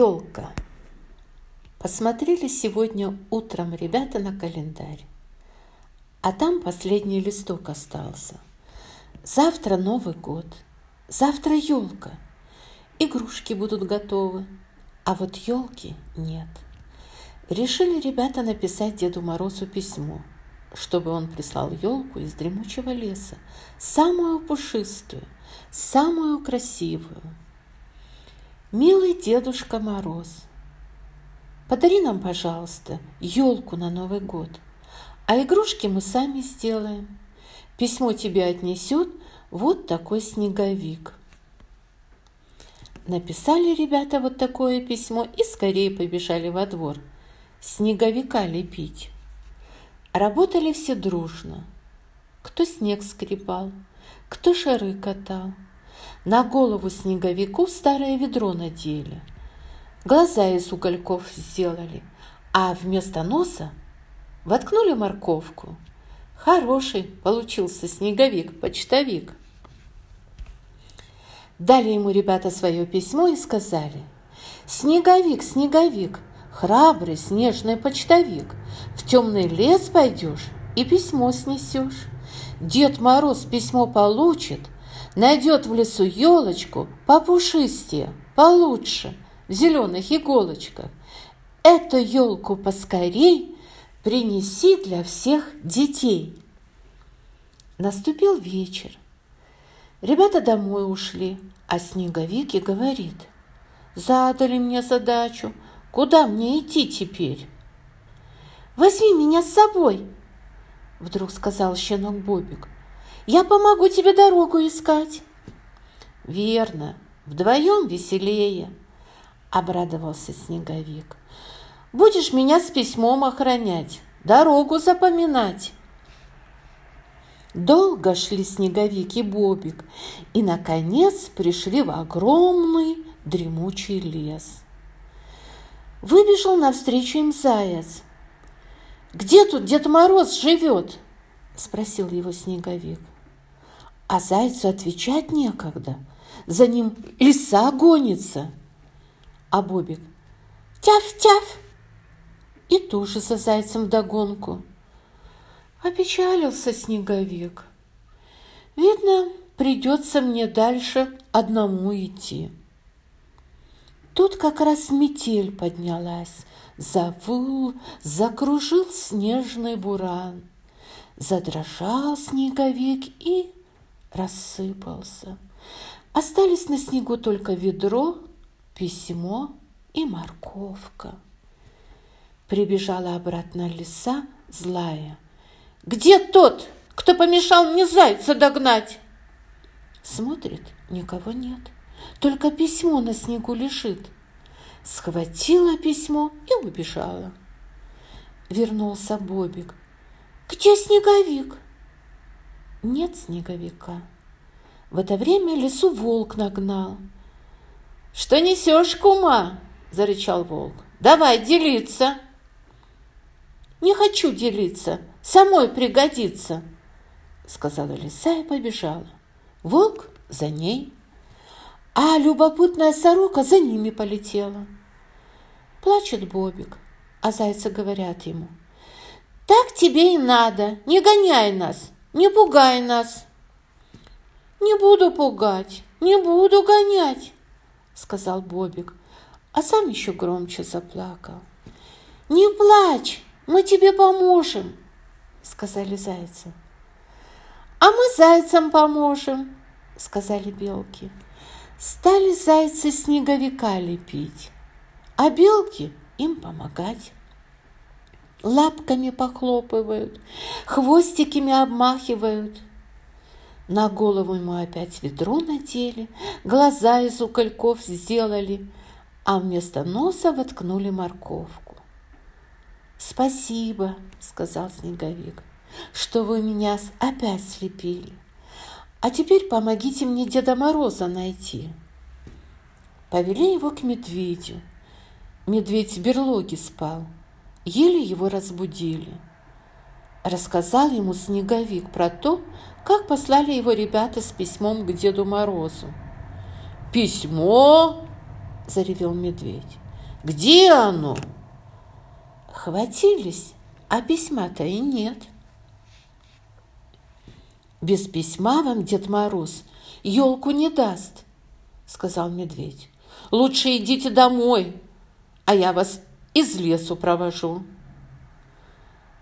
Елка. Посмотрели сегодня утром ребята на календарь. А там последний листок остался. Завтра Новый год. Завтра елка. Игрушки будут готовы. А вот елки нет. Решили ребята написать Деду Морозу письмо, чтобы он прислал елку из дремучего леса, самую пушистую, самую красивую. Милый Дедушка Мороз, подари нам, пожалуйста, елку на Новый год, а игрушки мы сами сделаем. Письмо тебе отнесет вот такой снеговик. Написали ребята вот такое письмо и скорее побежали во двор. Снеговика лепить. Работали все дружно. Кто снег скребал, кто шары катал. На голову снеговику старое ведро надели. Глаза из угольков сделали, а вместо носа воткнули морковку. Хороший получился снеговик-почтовик. Дали ему ребята свое письмо и сказали, «Снеговик, снеговик, храбрый снежный почтовик, в темный лес пойдешь и письмо снесешь. Дед Мороз письмо получит, найдет в лесу елочку попушистее, получше, в зеленых иголочках. Эту елку поскорей принеси для всех детей. Наступил вечер. Ребята домой ушли, а Снеговик и говорит, «Задали мне задачу, куда мне идти теперь?» «Возьми меня с собой!» Вдруг сказал щенок Бобик. «Я помогу тебе дорогу искать!» «Верно, вдвоем веселее!» Обрадовался Снеговик. «Будешь меня с письмом охранять, дорогу запоминать!» Долго шли Снеговик и Бобик и, наконец, пришли в огромный дремучий лес. Выбежал навстречу им заяц. «Где тут Дед Мороз живет?» – спросил его Снеговик. А зайцу отвечать некогда. За ним лиса гонится. А Бобик «Тяф-тяф!» и тоже за зайцем вдогонку – Опечалился снеговик. Видно, придется мне дальше одному идти. Тут как раз метель поднялась, завыл, закружил снежный буран. Задрожал снеговик и рассыпался. Остались на снегу только ведро, письмо и морковка. Прибежала обратно лиса злая – где тот, кто помешал мне зайца догнать? Смотрит, никого нет. Только письмо на снегу лежит. Схватила письмо и убежала. Вернулся Бобик. Где снеговик? Нет снеговика. В это время лесу волк нагнал. «Что несешь, кума?» – зарычал волк. «Давай делиться!» «Не хочу делиться!» самой пригодится, сказала лиса и побежала. Волк за ней, а любопытная сорока за ними полетела. Плачет Бобик, а зайцы говорят ему, «Так тебе и надо, не гоняй нас, не пугай нас». «Не буду пугать, не буду гонять», — сказал Бобик, а сам еще громче заплакал. «Не плачь, мы тебе поможем», – сказали зайцы. «А мы зайцам поможем», – сказали белки. Стали зайцы снеговика лепить, а белки им помогать. Лапками похлопывают, хвостиками обмахивают. На голову ему опять ведро надели, глаза из укольков сделали, а вместо носа воткнули морковку. «Спасибо», — сказал Снеговик, — «что вы меня опять слепили. А теперь помогите мне Деда Мороза найти». Повели его к медведю. Медведь в берлоге спал. Еле его разбудили. Рассказал ему Снеговик про то, как послали его ребята с письмом к Деду Морозу. «Письмо?» – заревел медведь. Где оно?» Хватились, а письма-то и нет. «Без письма вам Дед Мороз елку не даст», — сказал медведь. «Лучше идите домой, а я вас из лесу провожу».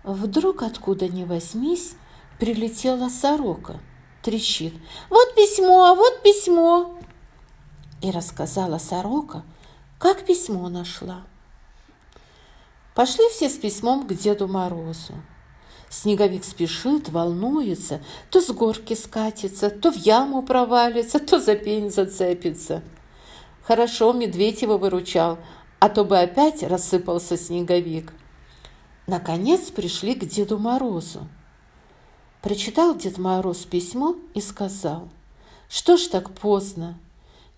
Вдруг откуда ни возьмись прилетела сорока, трещит. «Вот письмо, вот письмо!» И рассказала сорока, как письмо нашла. Пошли все с письмом к Деду Морозу. Снеговик спешит, волнуется, то с горки скатится, то в яму провалится, то за пень зацепится. Хорошо медведь его выручал, а то бы опять рассыпался снеговик. Наконец пришли к Деду Морозу. Прочитал Дед Мороз письмо и сказал, «Что ж так поздно?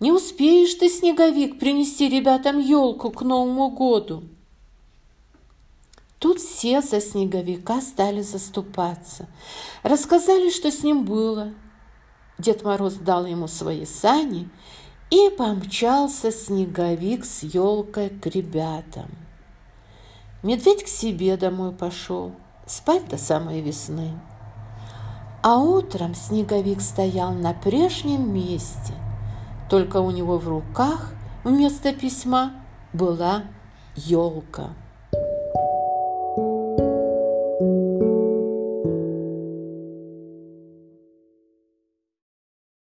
Не успеешь ты, снеговик, принести ребятам елку к Новому году?» Тут все за снеговика стали заступаться. Рассказали, что с ним было. Дед Мороз дал ему свои сани, и помчался снеговик с елкой к ребятам. Медведь к себе домой пошел, спать до самой весны. А утром снеговик стоял на прежнем месте, только у него в руках вместо письма была елка.